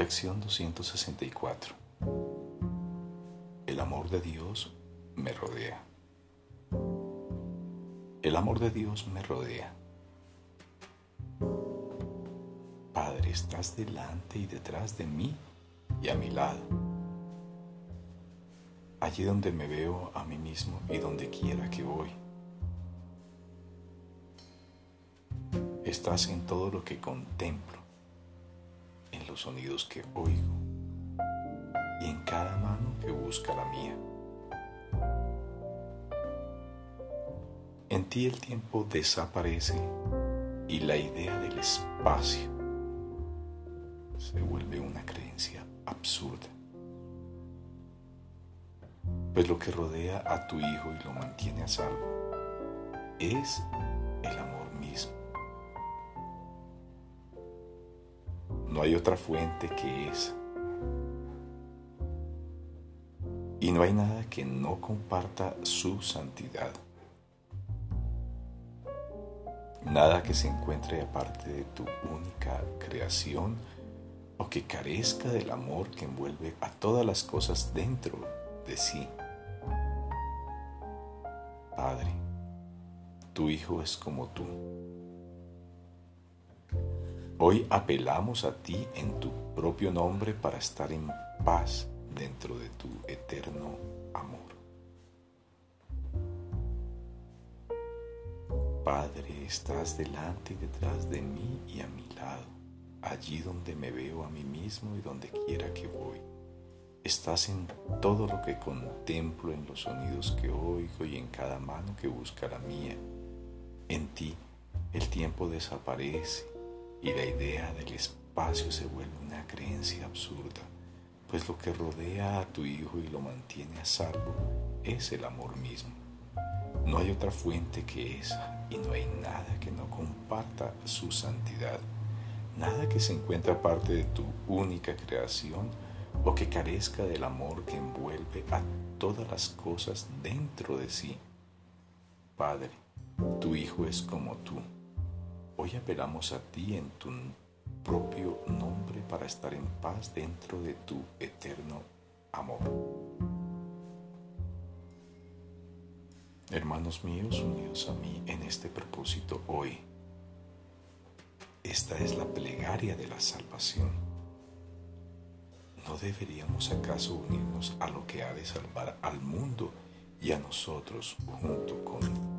Lección 264. El amor de Dios me rodea. El amor de Dios me rodea. Padre, estás delante y detrás de mí y a mi lado. Allí donde me veo a mí mismo y donde quiera que voy. Estás en todo lo que contemplo los sonidos que oigo y en cada mano que busca la mía. En ti el tiempo desaparece y la idea del espacio se vuelve una creencia absurda. Pues lo que rodea a tu hijo y lo mantiene a salvo es No hay otra fuente que esa. Y no hay nada que no comparta su santidad. Nada que se encuentre aparte de tu única creación o que carezca del amor que envuelve a todas las cosas dentro de sí. Padre, tu Hijo es como tú. Hoy apelamos a ti en tu propio nombre para estar en paz dentro de tu eterno amor. Padre, estás delante y detrás de mí y a mi lado, allí donde me veo a mí mismo y donde quiera que voy. Estás en todo lo que contemplo, en los sonidos que oigo y en cada mano que busca la mía. En ti el tiempo desaparece y la idea del espacio se vuelve una creencia absurda, pues lo que rodea a tu hijo y lo mantiene a salvo es el amor mismo. No hay otra fuente que esa y no hay nada que no comparta su santidad, nada que se encuentre aparte de tu única creación o que carezca del amor que envuelve a todas las cosas dentro de sí. Padre, tu Hijo es como tú Hoy apelamos a ti en tu propio nombre para estar en paz dentro de tu eterno amor. Hermanos míos, unidos a mí en este propósito hoy, esta es la plegaria de la salvación. ¿No deberíamos acaso unirnos a lo que ha de salvar al mundo y a nosotros junto con?